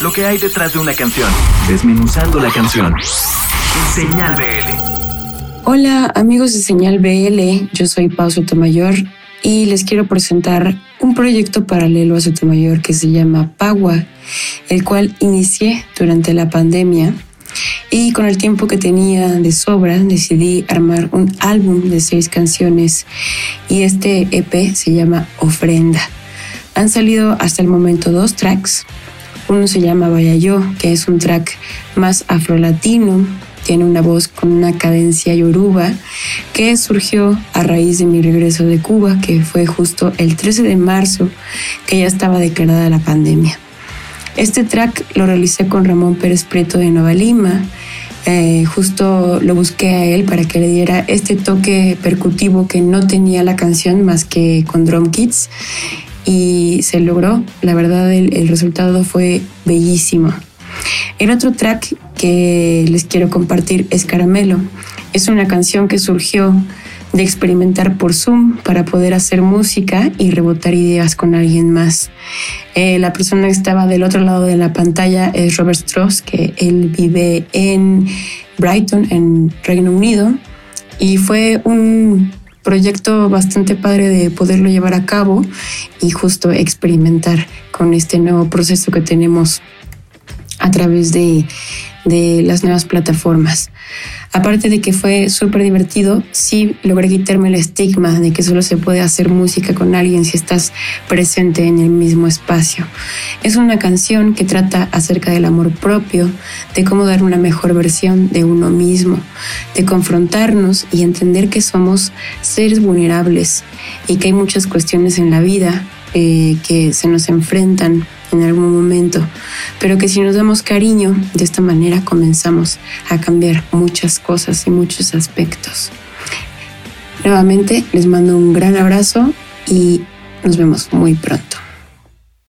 lo que hay detrás de una canción, desmenuzando la canción. Señal BL. Hola amigos de Señal BL, yo soy Pau Sotomayor y les quiero presentar un proyecto paralelo a Sotomayor que se llama Pagua, el cual inicié durante la pandemia y con el tiempo que tenía de sobra decidí armar un álbum de seis canciones y este EP se llama Ofrenda. Han salido hasta el momento dos tracks. Uno se llama Vaya Yo, que es un track más afrolatino, tiene una voz con una cadencia yoruba que surgió a raíz de mi regreso de Cuba, que fue justo el 13 de marzo, que ya estaba declarada la pandemia. Este track lo realicé con Ramón Pérez Prieto de Nueva Lima. Eh, justo lo busqué a él para que le diera este toque percutivo que no tenía la canción más que con drum kits y se logró. La verdad, el, resultado fue bellísimo. El otro track que les quiero compartir es Caramelo. Es una canción que surgió de experimentar por Zoom para poder hacer música y rebotar ideas con alguien más. Eh, la persona que estaba del otro lado de la pantalla es Robert Strauss, que él vive en Brighton, en Reino Unido, y fue un proyecto bastante padre de poderlo llevar a cabo y justo experimentar con este nuevo proceso que tenemos a través de, de las nuevas plataformas. Aparte de que fue súper divertido, sí logré quitarme el estigma de que solo se puede hacer música con alguien si estás presente en el mismo espacio. Es una canción que trata acerca del amor propio, de cómo dar una mejor versión de uno mismo, de confrontarnos y entender que somos seres vulnerables y que hay muchas cuestiones en la vida eh, que se nos enfrentan en algún momento, pero que si nos damos cariño, de esta manera comenzamos a cambiar muchas cosas y muchos aspectos. Nuevamente les mando un gran abrazo y nos vemos muy pronto.